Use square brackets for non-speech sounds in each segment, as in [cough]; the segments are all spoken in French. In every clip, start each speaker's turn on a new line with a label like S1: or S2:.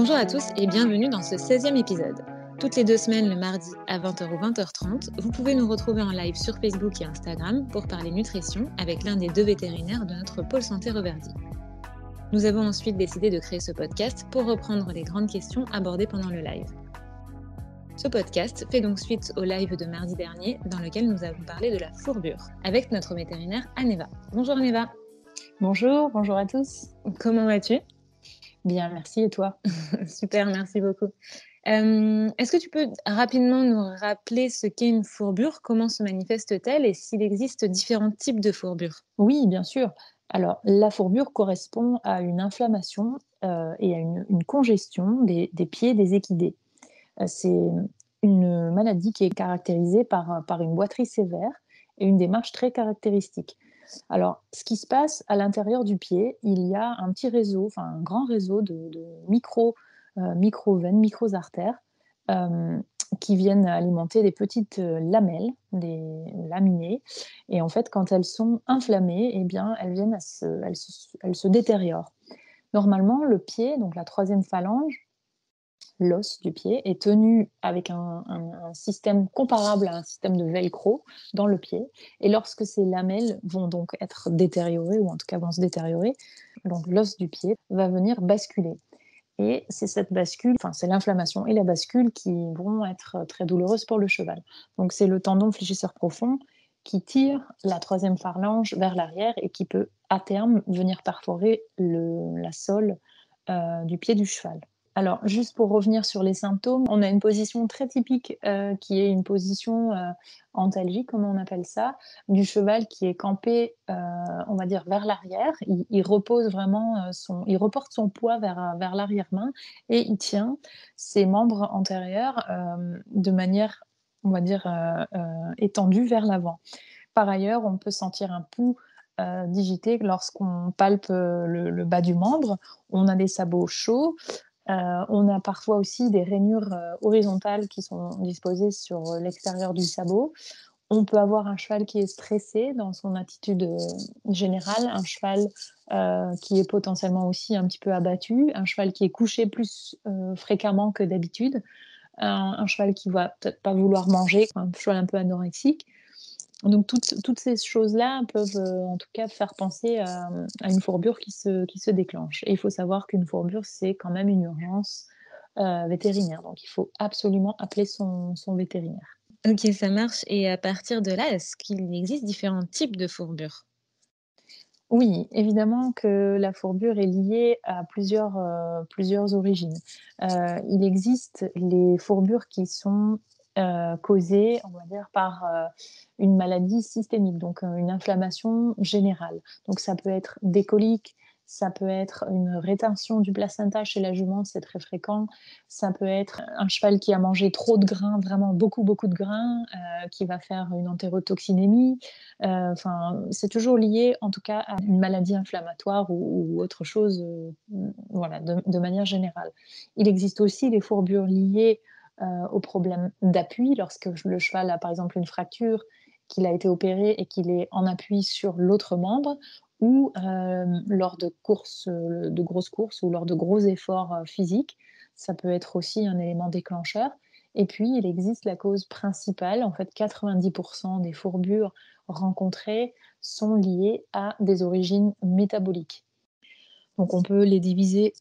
S1: Bonjour à tous et bienvenue dans ce 16e épisode. Toutes les deux semaines, le mardi à 20h ou 20h30, vous pouvez nous retrouver en live sur Facebook et Instagram pour parler nutrition avec l'un des deux vétérinaires de notre pôle santé Reverdy. Nous avons ensuite décidé de créer ce podcast pour reprendre les grandes questions abordées pendant le live. Ce podcast fait donc suite au live de mardi dernier dans lequel nous avons parlé de la fourbure avec notre vétérinaire Aneva. Bonjour Aneva.
S2: Bonjour, bonjour à tous.
S1: Comment vas-tu?
S2: Bien, merci. Et toi? [laughs]
S1: Super, merci beaucoup. Euh, est-ce que tu peux rapidement nous rappeler ce qu'est une fourbure? Comment se manifeste-t-elle? Et s'il existe différents types de fourbures?
S2: Oui, bien sûr. Alors, la fourbure correspond à une inflammation euh, et à une, congestion des, pieds des équidés. Euh, c'est une maladie qui est caractérisée par, par une boiterie sévère et une démarche très caractéristique. Alors, ce qui se passe à l'intérieur du pied, il y a un petit réseau, enfin un grand réseau de, micro, euh, micro-veines, micro-artères euh, qui viennent alimenter des petites euh, lamelles, des laminées. Et en fait, quand elles sont inflammées, eh bien, elles viennent elles se détériorent. Normalement, le pied, donc la troisième phalange, l'os du pied est tenu avec un, système comparable à un système de velcro dans le pied. Et lorsque ces lamelles vont donc être détériorées, ou en tout cas vont se détériorer, donc l'os du pied va venir basculer. Et c'est cette bascule, enfin c'est l'inflammation et la bascule qui vont être très douloureuses pour le cheval. Donc c'est le tendon fléchisseur profond qui tire la troisième phalange vers l'arrière et qui peut à terme venir perforer le, la sole euh, du pied du cheval. Alors, juste pour revenir sur les symptômes, on a une position très typique euh, qui est une position euh, antalgique, comme on appelle ça, du cheval qui est campé, euh, on va dire, vers l'arrière. Il, repose vraiment son, il reporte son poids vers, vers l'arrière-main et il tient ses membres antérieurs de manière, on va dire, étendue vers l'avant. Par ailleurs, on peut sentir un pouls digité lorsqu'on palpe le, bas du membre. On a des sabots chauds. Euh, on a parfois aussi des rainures euh, horizontales qui sont disposées sur euh, l'extérieur du sabot. On peut avoir un cheval qui est stressé dans son attitude générale, un cheval qui est potentiellement aussi un petit peu abattu, un cheval qui est couché plus fréquemment que d'habitude, un, un, cheval qui va peut-être pas vouloir manger, un cheval un peu anorexique. Donc toutes, ces choses-là peuvent euh, en tout cas faire penser à, une fourbure qui se, qui se déclenche. Et il faut savoir qu'une fourbure, c'est quand même une urgence euh, vétérinaire. Donc il faut absolument appeler son, vétérinaire.
S1: Ok, ça marche. Et à partir de là, est-ce qu'il existe différents types de fourbures?
S2: Oui, évidemment que la fourbure est liée à plusieurs, euh, plusieurs origines. il existe les fourbures qui sont euh, causée, on va dire, par euh, une maladie systémique, donc euh, une inflammation générale. Donc ça peut être des coliques, ça peut être une rétention du placenta chez la jument, c'est très fréquent. Ça peut être un cheval qui a mangé trop de grains, vraiment beaucoup, beaucoup de grains, qui va faire une entérotoxinémie. C'est toujours lié, en tout cas, à une maladie inflammatoire ou, autre chose, voilà, de, de, manière générale. Il existe aussi des fourbures liées euh, au problème d'appui lorsque le cheval a par exemple une fracture, qu'il a été opéré et qu'il est en appui sur l'autre membre, ou euh, lors de courses, euh, de grosses courses ou lors de gros efforts physiques. Ça peut être aussi un élément déclencheur. Et puis, il existe la cause principale. En fait, 90% des fourbures rencontrées sont liées à des origines métaboliques. Donc, on peut les diviser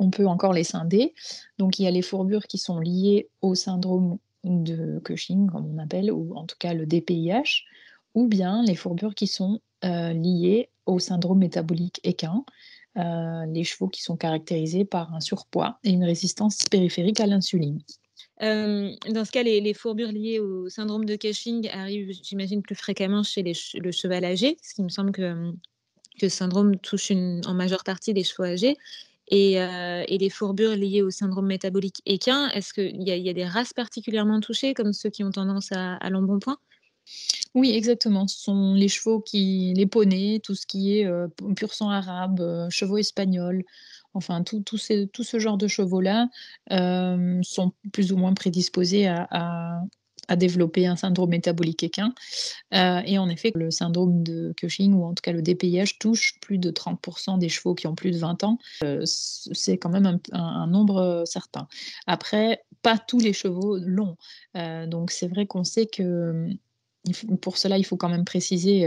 S2: on peut encore les scinder. Donc il y a les fourbures qui sont liées au syndrome de Cushing, comme on appelle, ou en tout cas le DPIH, ou bien les fourbures qui sont euh, liées au syndrome métabolique équin, euh, les chevaux qui sont caractérisés par un surpoids et une résistance périphérique à l'insuline.
S1: Euh, dans ce cas, les, fourbures liées au syndrome de Cushing arrivent, j'imagine, plus fréquemment chez le cheval âgé, ce qui me semble que, que ce syndrome touche en majeure partie les chevaux âgés. Euh, et, les fourbures liées au syndrome métabolique équin, est-ce qu'il y, a des races particulièrement touchées, comme ceux qui ont tendance à, l'embonpoint?
S2: Oui, exactement. Ce sont les chevaux qui, les poneys, tout ce qui est euh, pur sang arabe, euh, chevaux espagnols, enfin tout, ce genre de chevaux-là sont plus ou moins prédisposés à développer un syndrome métabolique équin. Euh, et en effet, le syndrome de Cushing, ou en tout cas le DPIH, touche plus de 30% des chevaux qui ont plus de 20 ans. Euh, c'est quand même un, nombre certain. Après, pas tous les chevaux l'ont. Euh, donc c'est vrai qu'on sait que pour cela, il faut quand même préciser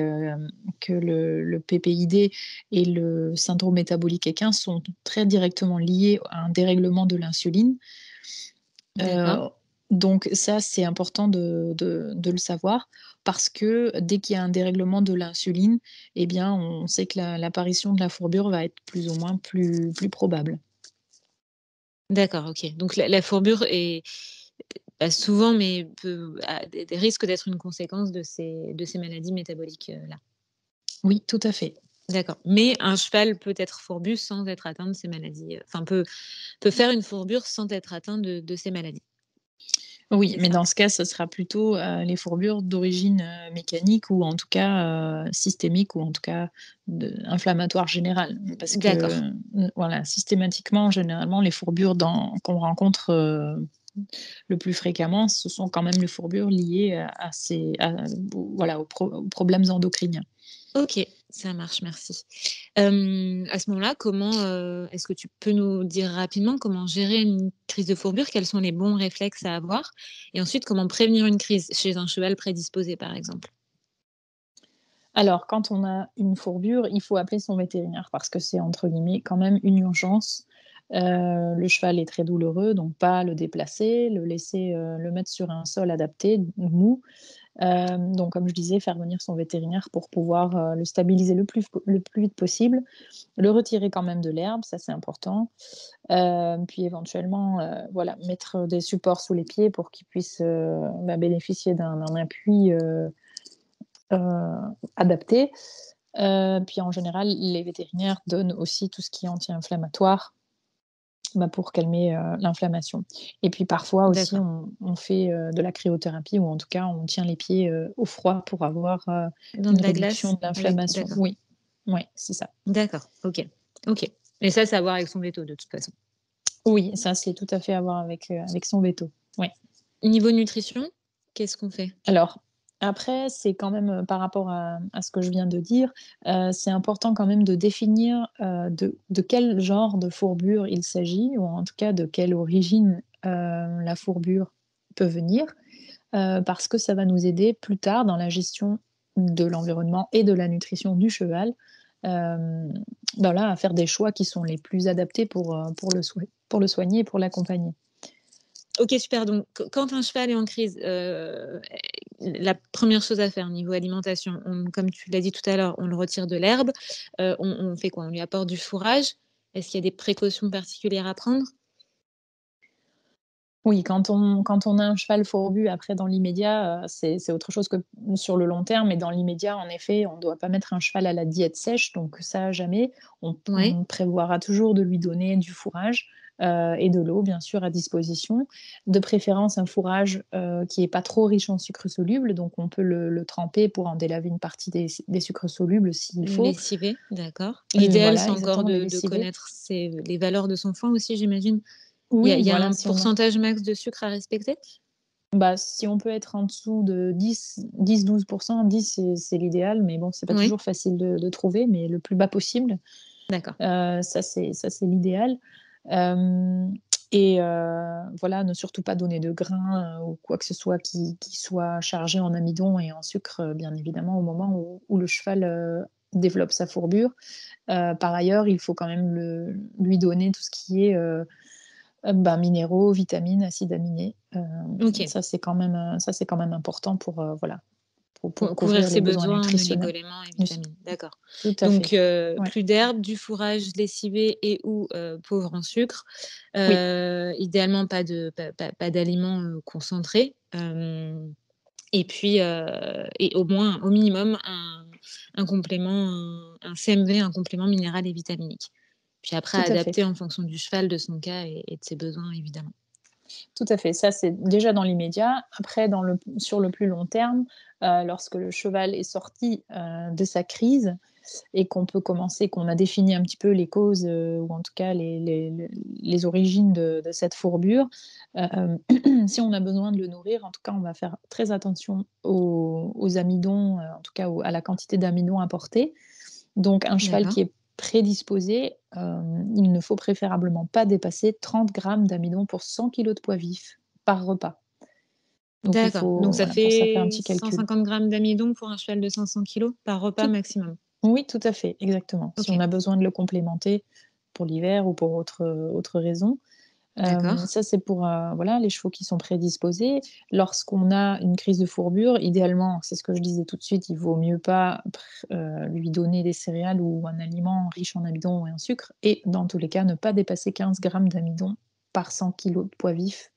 S2: que le, PPID et le syndrome métabolique équin sont très directement liés à un dérèglement de l'insuline. Donc ça, c'est important de, le savoir parce que dès qu'il y a un dérèglement de l'insuline, eh bien, on sait que l'apparition de la fourbure va être plus ou moins plus, plus probable.
S1: D'accord, ok. Donc la, fourbure est souvent, mais peut, a des, risques d'être une conséquence de ces, de ces maladies métaboliques-là.
S2: oui, tout à fait.
S1: D'accord. Mais un cheval peut être fourbu sans être atteint de ces maladies. Enfin, peut, peut faire une fourbure sans être atteint de ces maladies.
S2: Oui, mais dans ce cas, ce sera plutôt euh, les fourbures d'origine euh, mécanique ou en tout cas euh, systémique ou en tout cas inflammatoire générale. Parce que voilà, systématiquement, généralement, les fourbures qu'on rencontre le plus fréquemment, ce sont quand même les fourbures liées à, ces, voilà, aux problèmes endocriniens.
S1: Ok, ça marche, merci. à ce moment-là, comment est-ce que tu peux nous dire rapidement comment gérer une crise de fourbure? Quels sont les bons réflexes à avoir? Et ensuite, comment prévenir une crise chez un cheval prédisposé, par exemple?
S2: Alors, quand on a une fourbure, il faut appeler son vétérinaire parce que c'est entre guillemets quand même une urgence. le cheval est très douloureux, donc pas le déplacer, le laisser le mettre sur un sol adapté, mou, euh, donc, comme je disais, faire venir son vétérinaire pour pouvoir euh, le stabiliser le plus, le plus vite possible, le retirer quand même de l'herbe, ça c'est important. Euh, puis éventuellement, voilà, mettre des supports sous les pieds pour qu'il puisse bah, bénéficier d'un appui adapté. puis en général, les vétérinaires donnent aussi tout ce qui est anti-inflammatoire bah, pour calmer euh, l'inflammation. Et puis parfois aussi, on, fait euh, de la cryothérapie ou en tout cas, on tient les pieds euh, au froid pour avoir
S1: Dans une de réduction
S2: de l'inflammation. Oui, oui, c'est ça.
S1: D'accord, ok. ok. Et ça, c'est à voir avec son veto de toute façon?
S2: Oui, ça, c'est tout à fait à voir avec, avec son veto. Oui.
S1: Niveau nutrition, qu'est-ce qu'on fait?
S2: Alors, après, c'est quand même euh, par rapport à, ce que je viens de dire, euh, c'est important quand même de définir euh, de, quel genre de fourbure il s'agit, ou en tout cas de quelle origine la fourbure peut venir, parce que ça va nous aider plus tard dans la gestion de l'environnement et de la nutrition du cheval, ben à faire des choix qui sont les plus adaptés pour, pour, le, soigner et pour l'accompagner.
S1: Ok, super. Donc, quand un cheval est en crise, la première chose à faire au niveau alimentation, comme tu l'as dit tout à l'heure, on le retire de l'herbe. Euh, on, fait quoi? On lui apporte du fourrage. Est-ce qu'il y a des précautions particulières à prendre?
S2: Oui, quand on, quand on a un cheval fourbu, après, dans l'immédiat, euh, c'est autre chose que sur le long terme. Mais dans l'immédiat, en effet, on ne doit pas mettre un cheval à la diète sèche. Donc, ça, jamais. On, on prévoira toujours de lui donner du fourrage. Euh, et de l'eau, bien sûr, à disposition. De préférence, un fourrage euh, qui n'est pas trop riche en sucre soluble, donc on peut le, tremper pour en délaver une partie des, sucres solubles s'il faut.
S1: Lessiver, d'accord. L'idéal, c'est encore de, connaître les valeurs de son foin aussi, j'imagine. Oui, il y a, un pourcentage max de sucre à respecter?
S2: Bah, si on peut être en dessous de 10-12%, 10, c'est l'idéal, mais bon, c'est pas toujours facile de, trouver, mais le plus bas possible.
S1: D'accord.
S2: Euh, ça, c'est l'idéal. Euh, et euh, voilà, ne surtout pas donner de grains euh, ou quoi que ce soit qui, soit chargé en amidon et en sucre, bien évidemment, au moment où, le cheval développe sa fourbure. par ailleurs, il faut quand même le, lui donner tout ce qui est bah, minéraux, vitamines, acides aminés. Ça, c'est quand, même, ça, quand même important pour, voilà,
S1: pour, couvrir ses besoins, besoins éléments et vitamines. D'accord. Donc, euh, plus d'herbe, du fourrage lessivé et ou euh, pauvre en sucre. Euh, idéalement, pas de pas, d'aliments concentrés. et puis, et au moins, au minimum, un, complément, un, CMV, un complément minéral et vitaminique. Puis après, adapter en fonction du cheval, de son cas et de ses besoins, évidemment.
S2: Tout à fait. Ça, c'est déjà dans l'immédiat. Après, sur le plus long terme, euh, lorsque le cheval est sorti euh, de sa crise, et qu'on peut commencer, qu'on a défini un petit peu les causes ou en tout cas les, origines de, cette fourbure, [clears throat] si on a besoin de le nourrir, en tout cas, on va faire très attention aux, amidons, en tout cas à la quantité d'amidons apportés. Donc un cheval qui est prédisposé, il ne faut préférablement pas dépasser 30 grammes d'amidon pour 100 kg de poids vif par repas.
S1: D'accord. Donc ça, fait, un petit 150 grammes d'amidon pour un cheval de 500 kg par repas maximum.
S2: Oui, tout à fait, exactement. Si on a besoin de le complémenter pour l'hiver ou pour autre, autre raison. Ça, c'est pour voilà, les chevaux qui sont prédisposés. Lorsqu'on a une crise de fourbure, idéalement, c'est ce que je disais tout de suite, il vaut mieux pas euh, lui donner des céréales ou un aliment riche en amidon et en sucre. Et dans tous les cas, ne pas dépasser 15 grammes d'amidon par 100 kg de poids vif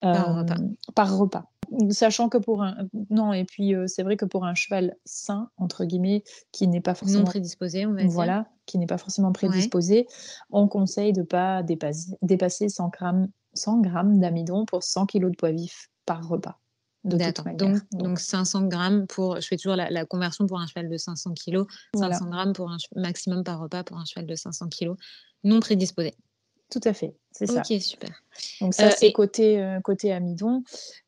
S2: par repas. Sachant que pour un. Non, et puis c'est vrai que pour un cheval sain, entre guillemets, qui n'est pas forcément.
S1: prédisposé, on va
S2: dire. Voilà, qui n'est pas forcément prédisposé, on conseille de ne pas dépasser, dépasser 100 grammes, 100 grammes d'amidon pour 100 kg de poids vif par repas.
S1: D'accord. Donc, donc, 500 grammes pour. Je fais toujours la, conversion pour un cheval de 500 kg. 500 grammes pour un maximum par repas pour un cheval de 500 kg non prédisposé.
S2: Tout à fait, c'est ça.
S1: Ok, super.
S2: Donc ça, euh, c'est côté, euh, côté amidon.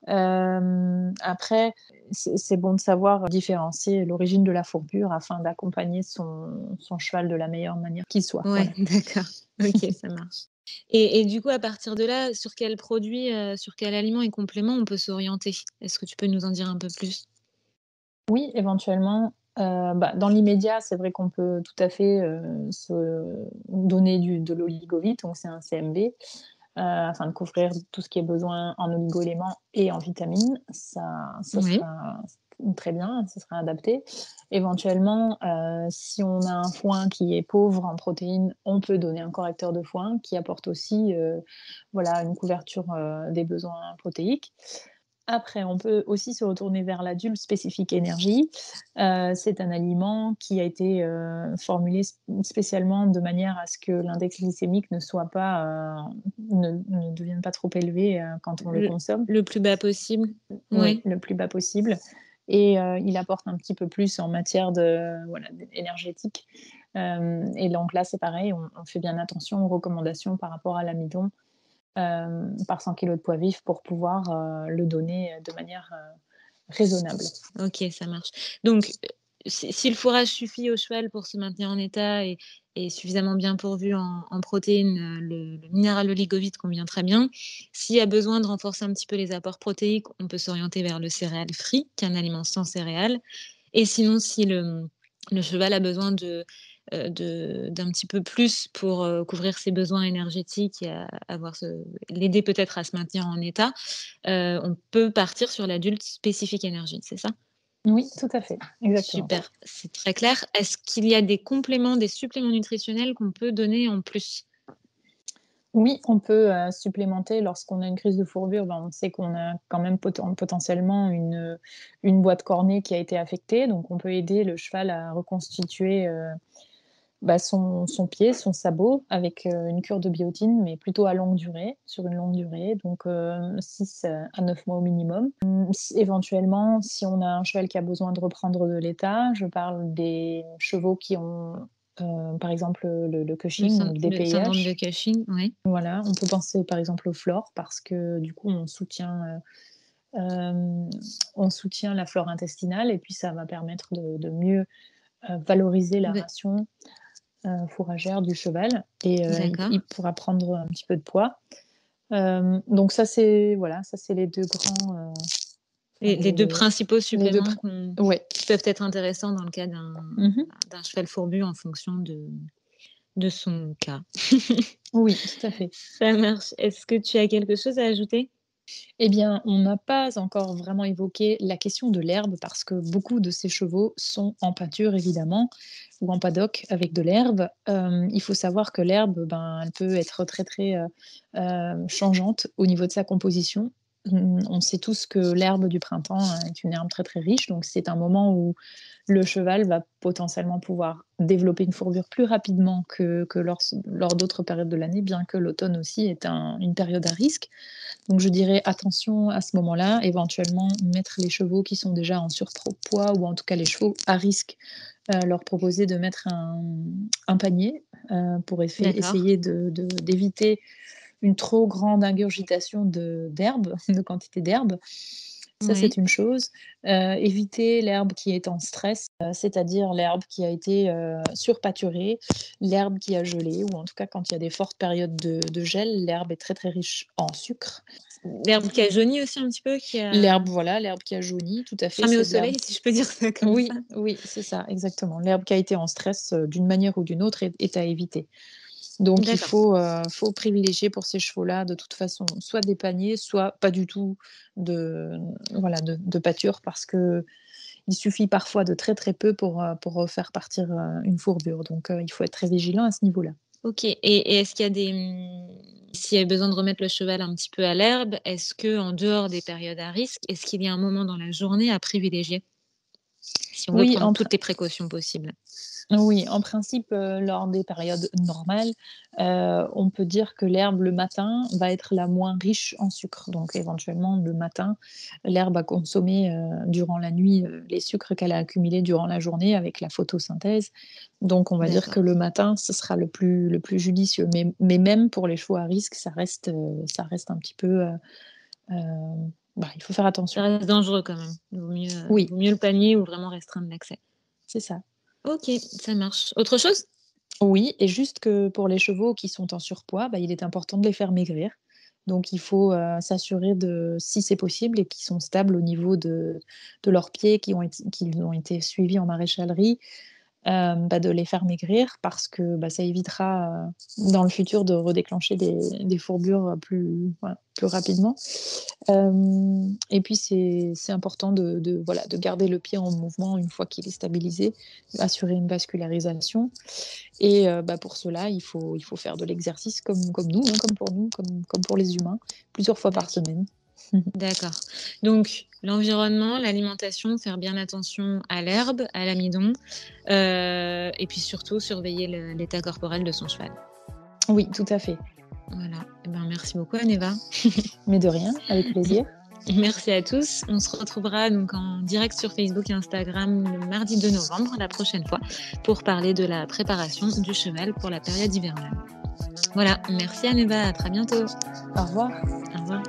S2: Euh, après, c'est bon de savoir différencier l'origine de la fourbure afin d'accompagner son, son, cheval de la meilleure manière qu'il soit.
S1: Oui, [laughs] d'accord. Ok, ça marche. Et, et, du coup, à partir de là, sur quel produit, sur quel aliment et complément on peut s'orienter? Est-ce que tu peux nous en dire un peu plus?
S2: Oui, éventuellement. Euh, bah, dans l'immédiat, c'est vrai qu'on peut tout à fait euh, se donner du, de l'oligovite, donc c'est un CMB, euh, afin de couvrir tout ce qui est besoin en oligo-éléments et en vitamines. Ça, ça sera très bien, ça sera adapté. Éventuellement, si on a un foin qui est pauvre en protéines, on peut donner un correcteur de foin qui apporte aussi voilà, une couverture des besoins protéiques. Après, on peut aussi se retourner vers l'adulte spécifique énergie. Euh, c'est un aliment qui a été euh, formulé spécialement de manière à ce que l'index glycémique ne soit pas, euh, ne, devienne pas trop élevé quand on le, consomme.
S1: Le plus bas possible.
S2: Oui, le plus bas possible. Et il apporte un petit peu plus en matière de, voilà, énergétique. et donc là, c'est pareil, on, on, fait bien attention aux recommandations par rapport à l'amidon. Euh, par 100 kg de poids vif pour pouvoir euh, le donner de manière euh, raisonnable.
S1: Ok, ça marche. Donc, si, le fourrage suffit au cheval pour se maintenir en état et, suffisamment bien pourvu en, protéines, le, minéral oligovite convient très bien. S'il y a besoin de renforcer un petit peu les apports protéiques, on peut s'orienter vers le céréal free, qui est un aliment sans céréales. Et sinon, si le, cheval a besoin de euh, d'un petit peu plus pour euh, couvrir ses besoins énergétiques et avoir l'aider peut-être à se maintenir en état, euh, on peut partir sur l'adulte spécifique énergie, c'est ça?
S2: Oui, tout à fait, exactement.
S1: Super, c'est très clair. Est-ce qu'il y a des compléments, des suppléments nutritionnels qu'on peut donner en plus?
S2: Oui, on peut supplémenter lorsqu'on a une crise de fourbure. Ben, on sait qu'on a quand même potentiellement une, une boîte cornée qui a été affectée. Donc, on peut aider le cheval à reconstituer bah, son, pied, son sabot, avec euh, une cure de biotine, mais plutôt à longue durée, sur une longue durée, donc 6 euh, à 9 mois au minimum. Hum, éventuellement, si on a un cheval qui a besoin de reprendre de l'état, je parle des chevaux qui ont euh, par exemple le, le Cushing, le,
S1: DPIH. Le de Cushing, oui.
S2: Voilà, on peut penser par exemple au flore parce que du coup on soutient, on soutient la flore intestinale et puis ça va permettre de, mieux valoriser la ration fourragère du cheval et euh, il, pourra prendre un petit peu de poids. Euh, donc ça c'est voilà, ça c'est les deux grands.
S1: Les, deux principaux suppléments qui peuvent être intéressants dans le cas mhm. d'un cheval fourbu en fonction de, de son cas. [laughs]
S2: oui, tout à fait.
S1: Ça marche. Est-ce que tu as quelque chose à ajouter?
S2: Eh bien, on n'a pas encore vraiment évoqué la question de l'herbe parce que beaucoup de ces chevaux sont en pâture, évidemment, ou en paddock avec de l'herbe. Euh, il faut savoir que l'herbe, ben, elle peut être très, très euh, euh, changeante au niveau de sa composition. On sait tous que l'herbe du printemps est une herbe très, très riche, donc c'est un moment où le cheval va potentiellement pouvoir développer une fourbure plus rapidement que, lors, d'autres périodes de l'année, bien que l'automne aussi est une période à risque. Donc je dirais attention à ce moment-là, éventuellement mettre les chevaux qui sont déjà en surpoids ou en tout cas les chevaux à risque leur proposer de mettre un, panier pour essayer d'éviter une trop grande ingurgitation d'herbe, [laughs] de, quantité d'herbe. Ça, c'est une chose. Euh, éviter l'herbe qui est en stress, euh, c'est-à-dire l'herbe qui a été euh, surpâturée, l'herbe qui a gelé, ou en tout cas quand il y a des fortes périodes de, gel, l'herbe est très très riche en sucre.
S1: L'herbe qui a jauni aussi un petit peu
S2: L'herbe, voilà, l'herbe qui a jauni, tout à fait.
S1: Fermée au soleil, si je peux dire ça comme
S2: oui,
S1: ça.
S2: Oui, c'est ça, exactement. L'herbe qui a été en stress d'une manière ou d'une autre est à éviter. Donc il faut, euh, faut privilégier pour ces chevaux-là, de toute façon, soit des paniers, soit pas du tout de, voilà, de, pâture, parce que il suffit parfois de très très peu pour, euh, pour faire partir euh, une fourbure. Donc il faut être très vigilant à ce niveau-là.
S1: Ok, et, est-ce qu'il y a des... Mmh, s'il y a besoin de remettre le cheval un petit peu à l'herbe, est-ce que en dehors des périodes à risque, est-ce qu'il y a un moment dans la journée à privilégier? Si on veut oui, prendre en toutes les précautions possibles.
S2: Oui, en principe, euh, lors des périodes normales, euh, on peut dire que l'herbe le matin va être la moins riche en sucre. Donc éventuellement, le matin, l'herbe a consommé euh, durant la nuit les sucres qu'elle a accumulés durant la journée avec la photosynthèse. Donc on va dire que le matin, ce sera le plus, le plus judicieux. Mais, mais même pour les chevaux à risque, ça reste, ça reste un petit peu... Bah, il faut faire attention.
S1: Ça reste dangereux quand même. Il vaut mieux, oui. vaut mieux le panier ou vraiment restreindre l'accès.
S2: C'est ça.
S1: Ok, ça marche. Autre chose?
S2: Oui, et juste que pour les chevaux qui sont en surpoids, bah, il est important de les faire maigrir. Donc il faut euh, s'assurer de, si c'est possible, et qu'ils sont stables au niveau de, de leurs pieds, qui ont, été, qui ont été suivis en maréchalerie, euh, bah, de les faire maigrir parce que bah, ça évitera euh, dans le futur de redéclencher des, fourbures plus, plus rapidement. Euh, et puis c'est important de, voilà, de garder le pied en mouvement une fois qu'il est stabilisé, assurer une vascularisation. Et bah, pour cela, il faut, il faut faire de l'exercice comme, comme nous, hein, comme pour nous, comme, comme pour les humains, plusieurs fois par semaine.
S1: D'accord. Donc, l'environnement, l'alimentation, faire bien attention à l'herbe, à l'amidon, euh, et puis surtout surveiller l'état corporel de son cheval.
S2: Oui, tout à fait.
S1: Voilà. Eh ben, merci beaucoup, Aneva. [laughs]
S2: Mais de rien, avec plaisir. [laughs]
S1: Merci à tous. On se retrouvera donc en direct sur Facebook et Instagram le mardi 2 novembre, la prochaine fois, pour parler de la préparation du cheval pour la période hivernale. Voilà, merci Aneva, à très bientôt.
S2: Au revoir.
S1: Au revoir.